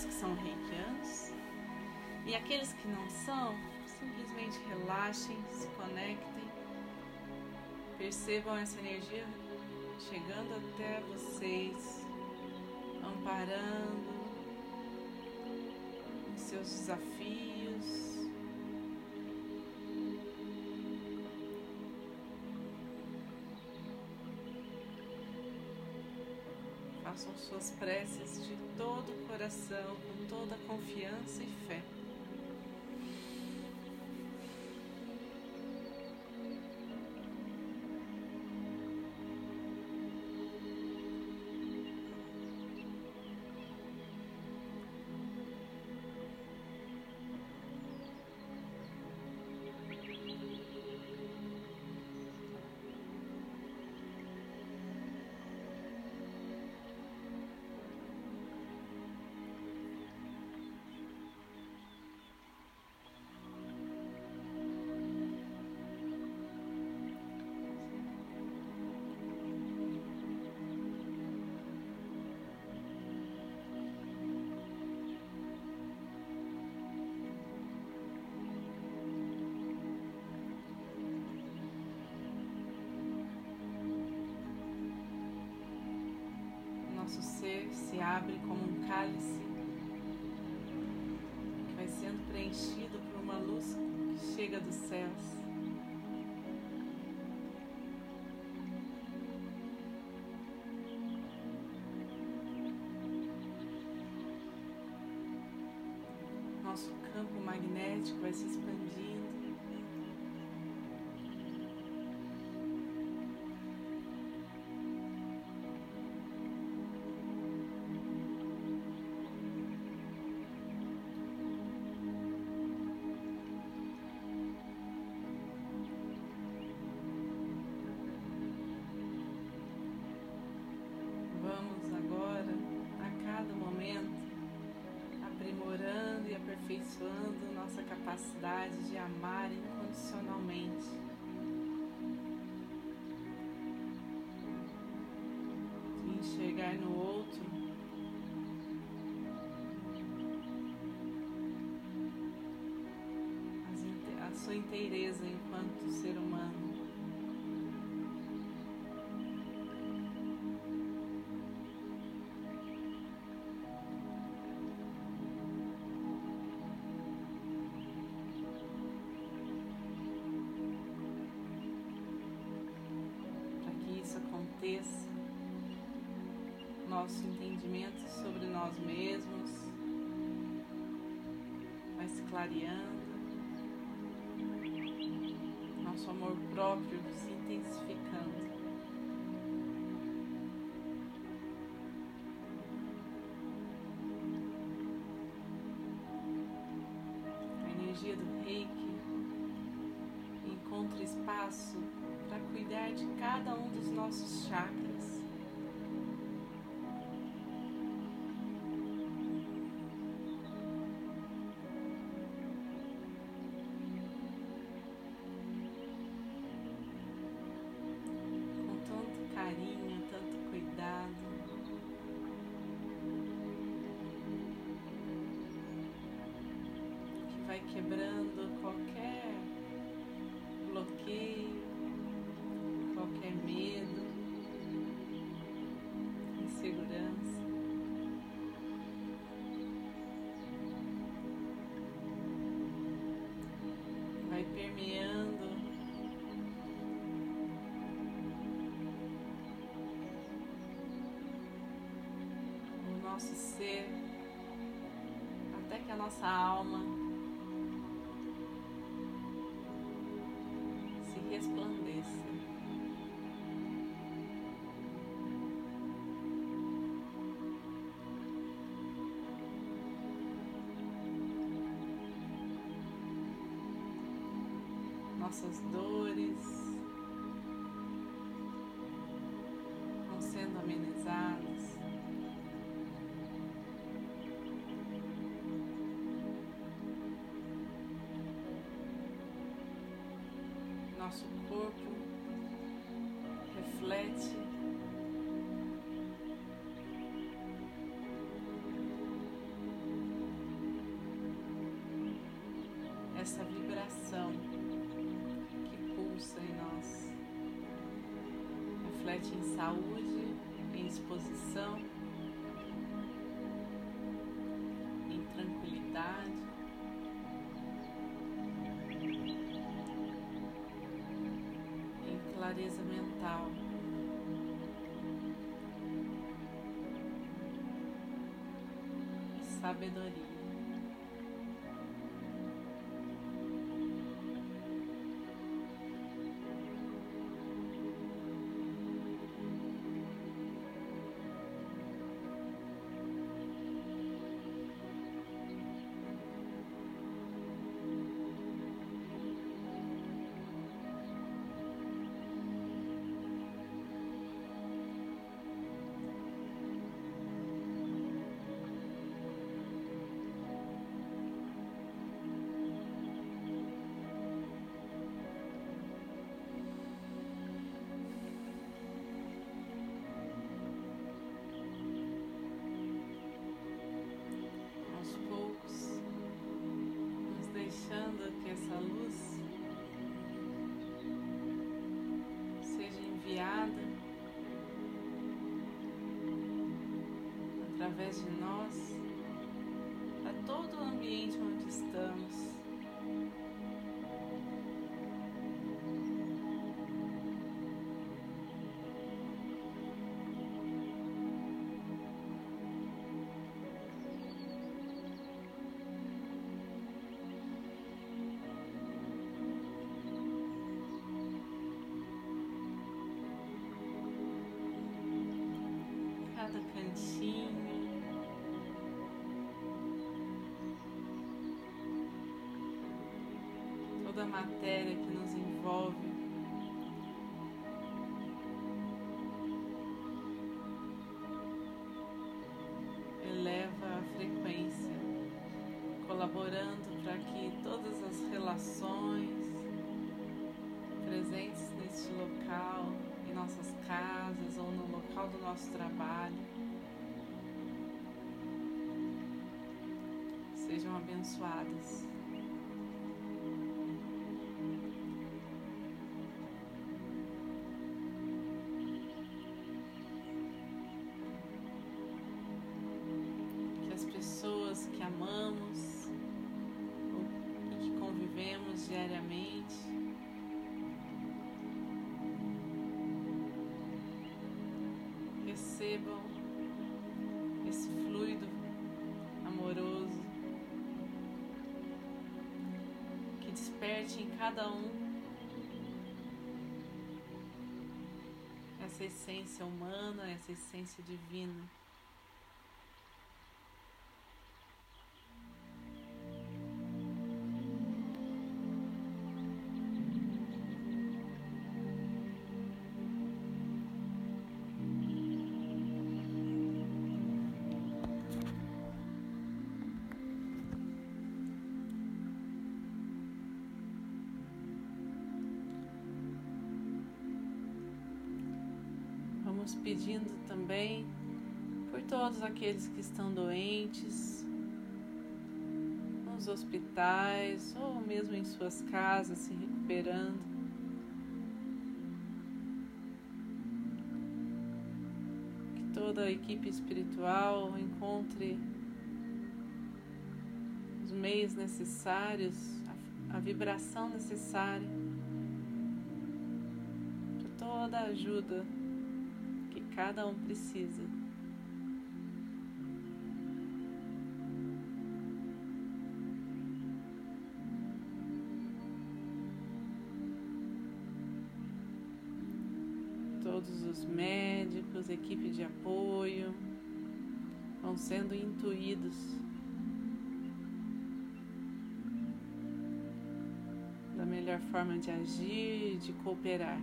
todos que são reikianos. E aqueles que não são, simplesmente relaxem, se conectem, percebam essa energia chegando até vocês, amparando os seus desafios. Façam suas preces de todo o coração, com toda confiança e fé. Ser se abre como um cálice que vai sendo preenchido por uma luz que chega dos céus. Nosso campo magnético vai se expandindo. Capacidade de amar incondicionalmente. De enxergar no outro a sua inteireza enquanto ser humano. Nosso entendimento sobre nós mesmos vai se clareando, nosso amor próprio se intensificando. A energia do reiki encontra espaço para cuidar de cada um dos nossos chakras. Permeando. O nosso ser até que a nossa alma Nossas dores vão sendo amenizadas. Nosso corpo Reflete em saúde, em disposição, em tranquilidade. em Clareza mental. Sabedoria. Através de nós para todo o ambiente onde estamos. Toda a matéria que nos envolve. Eleva a frequência, colaborando para que todas as relações presentes neste local em nossas casas ou no local do nosso trabalho. Sejam abençoadas. Desperte em cada um essa essência humana, essa essência divina. Também por todos aqueles que estão doentes, nos hospitais ou mesmo em suas casas se recuperando. Que toda a equipe espiritual encontre os meios necessários, a, vibração necessária para toda a ajuda cada um precisa. Todos os médicos, equipe de apoio, vão sendo intuídos da melhor forma de agir, de cooperar.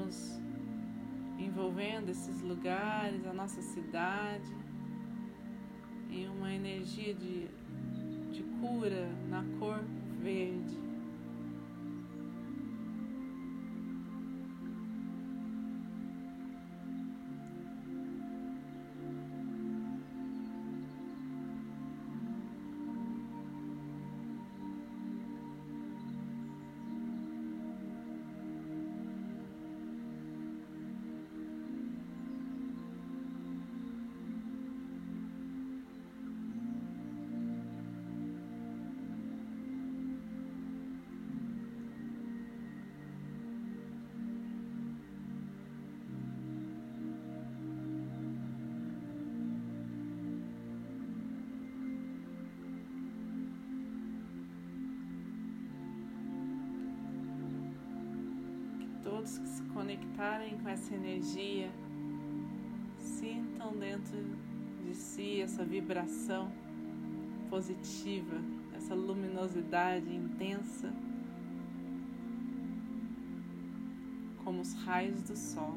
Vamos envolvendo esses lugares, a nossa cidade, em uma energia de, de cura na cor verde. Conectarem com essa energia sintam dentro de si essa vibração positiva, essa luminosidade intensa, como os raios do sol.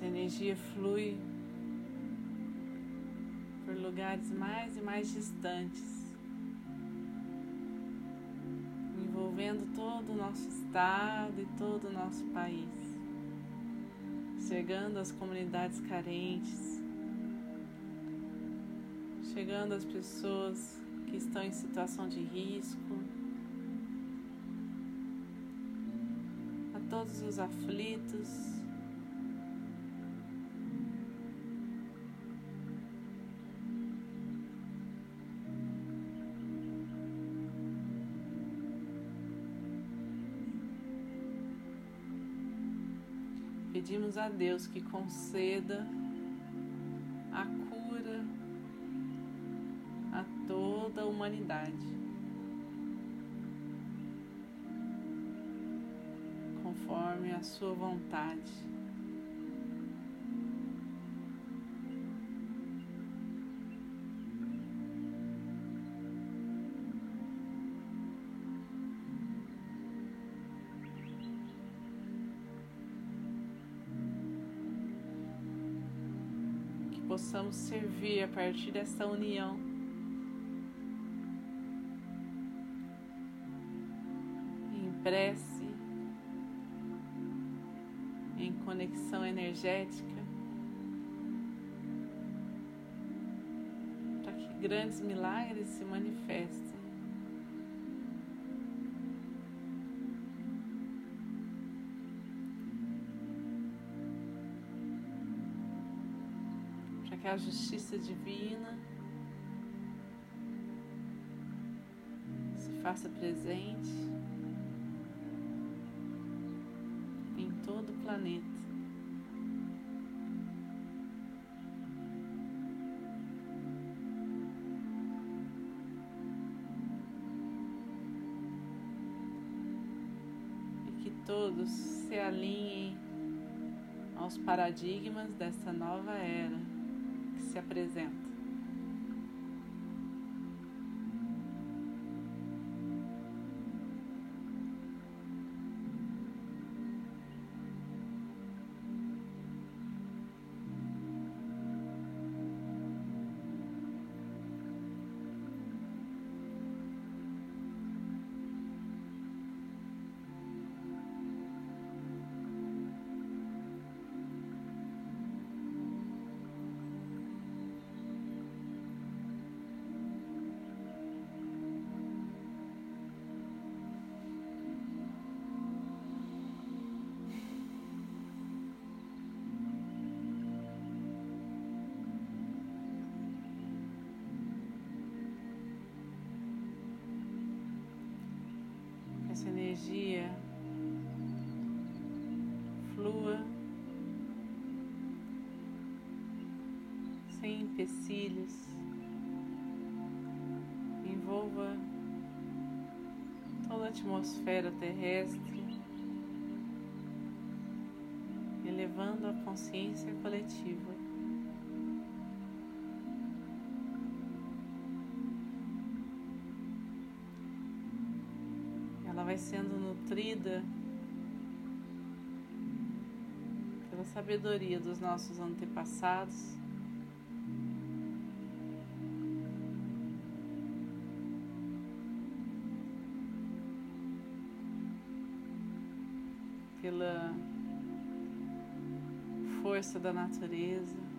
Essa energia flui por lugares mais e mais distantes, envolvendo todo o nosso estado e todo o nosso país, chegando às comunidades carentes, chegando às pessoas que estão em situação de risco, a todos os aflitos. Pedimos a Deus que conceda a cura a toda a humanidade, conforme a Sua vontade. Possamos servir a partir dessa união. Em prece, em conexão energética, para que grandes milagres se manifestem. Que a justiça divina se faça presente em todo o planeta. E que todos se alinhem aos paradigmas dessa nova era se apresenta. Energia flua sem empecilhos, envolva toda a atmosfera terrestre, elevando a consciência coletiva. Sendo nutrida pela sabedoria dos nossos antepassados. Pela força da natureza.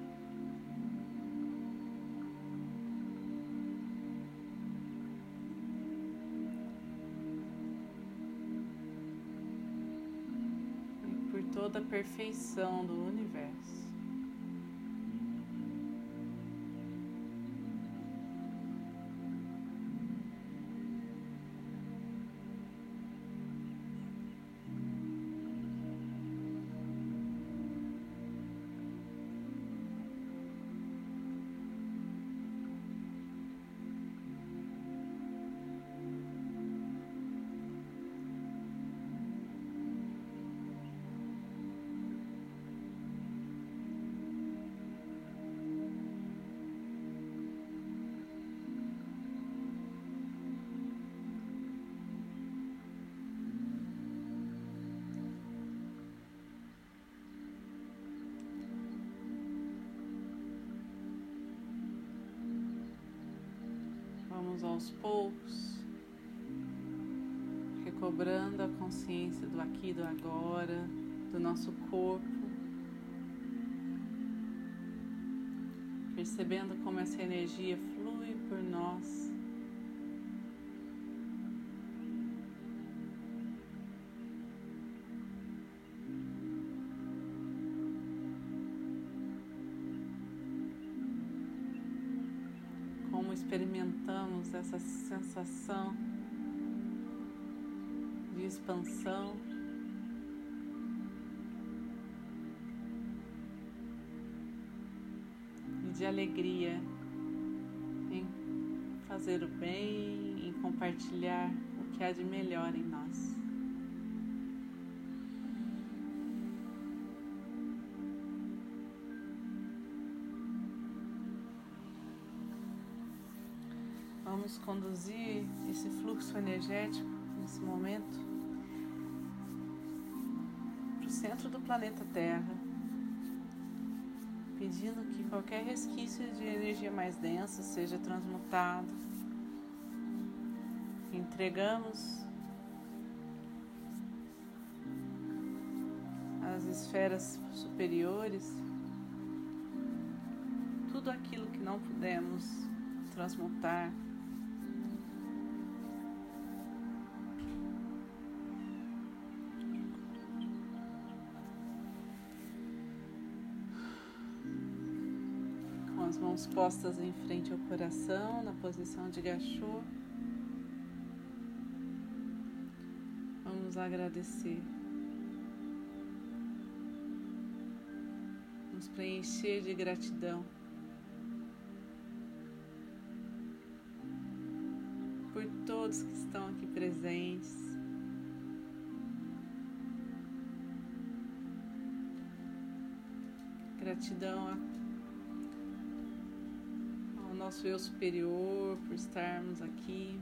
Toda a perfeição do universo. Vamos aos poucos, recobrando a consciência do aqui e do agora, do nosso corpo, percebendo como essa energia flui por nós. Experimentamos essa sensação de expansão. e De alegria em fazer o bem, em compartilhar o que há de melhor em nós. Vamos conduzir esse fluxo energético nesse momento para o centro do planeta Terra, pedindo que qualquer resquício de energia mais densa seja transmutado. Entregamos as esferas superiores tudo aquilo que não pudemos transmutar mãos postas em frente ao coração, na posição de gachô. Vamos agradecer. Nos preencher de gratidão. Por todos que estão aqui presentes. Gratidão a nosso eu superior por estarmos aqui.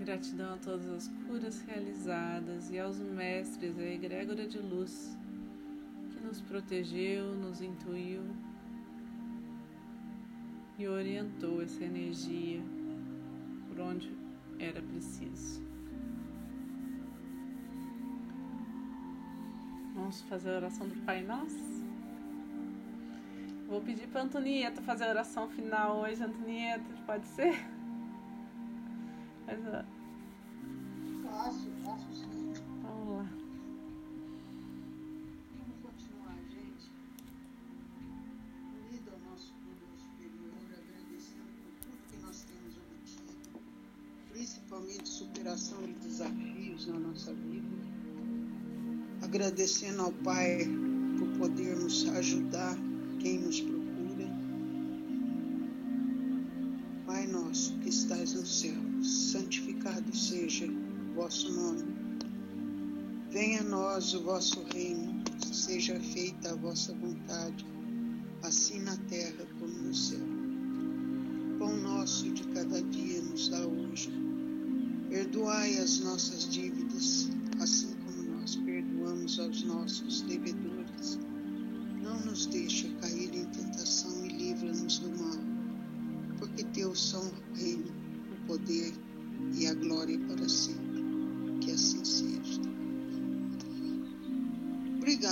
Gratidão a todas as curas realizadas e aos mestres, a egrégora de luz que nos protegeu, nos intuiu e orientou essa energia por onde era preciso. Vamos fazer a oração do Pai Nosso? Vou pedir para Antonieta fazer a oração final hoje. Antonieta, pode ser? Mas, Agradecendo ao Pai por podermos ajudar quem nos procura. Pai nosso que estás no céu, santificado seja o vosso nome. Venha a nós o vosso reino, seja feita a vossa vontade, assim na terra como no céu. Pão nosso de cada dia nos dá hoje. Perdoai as nossas dívidas, assim perdoamos aos nossos devedores. Não nos deixe cair em tentação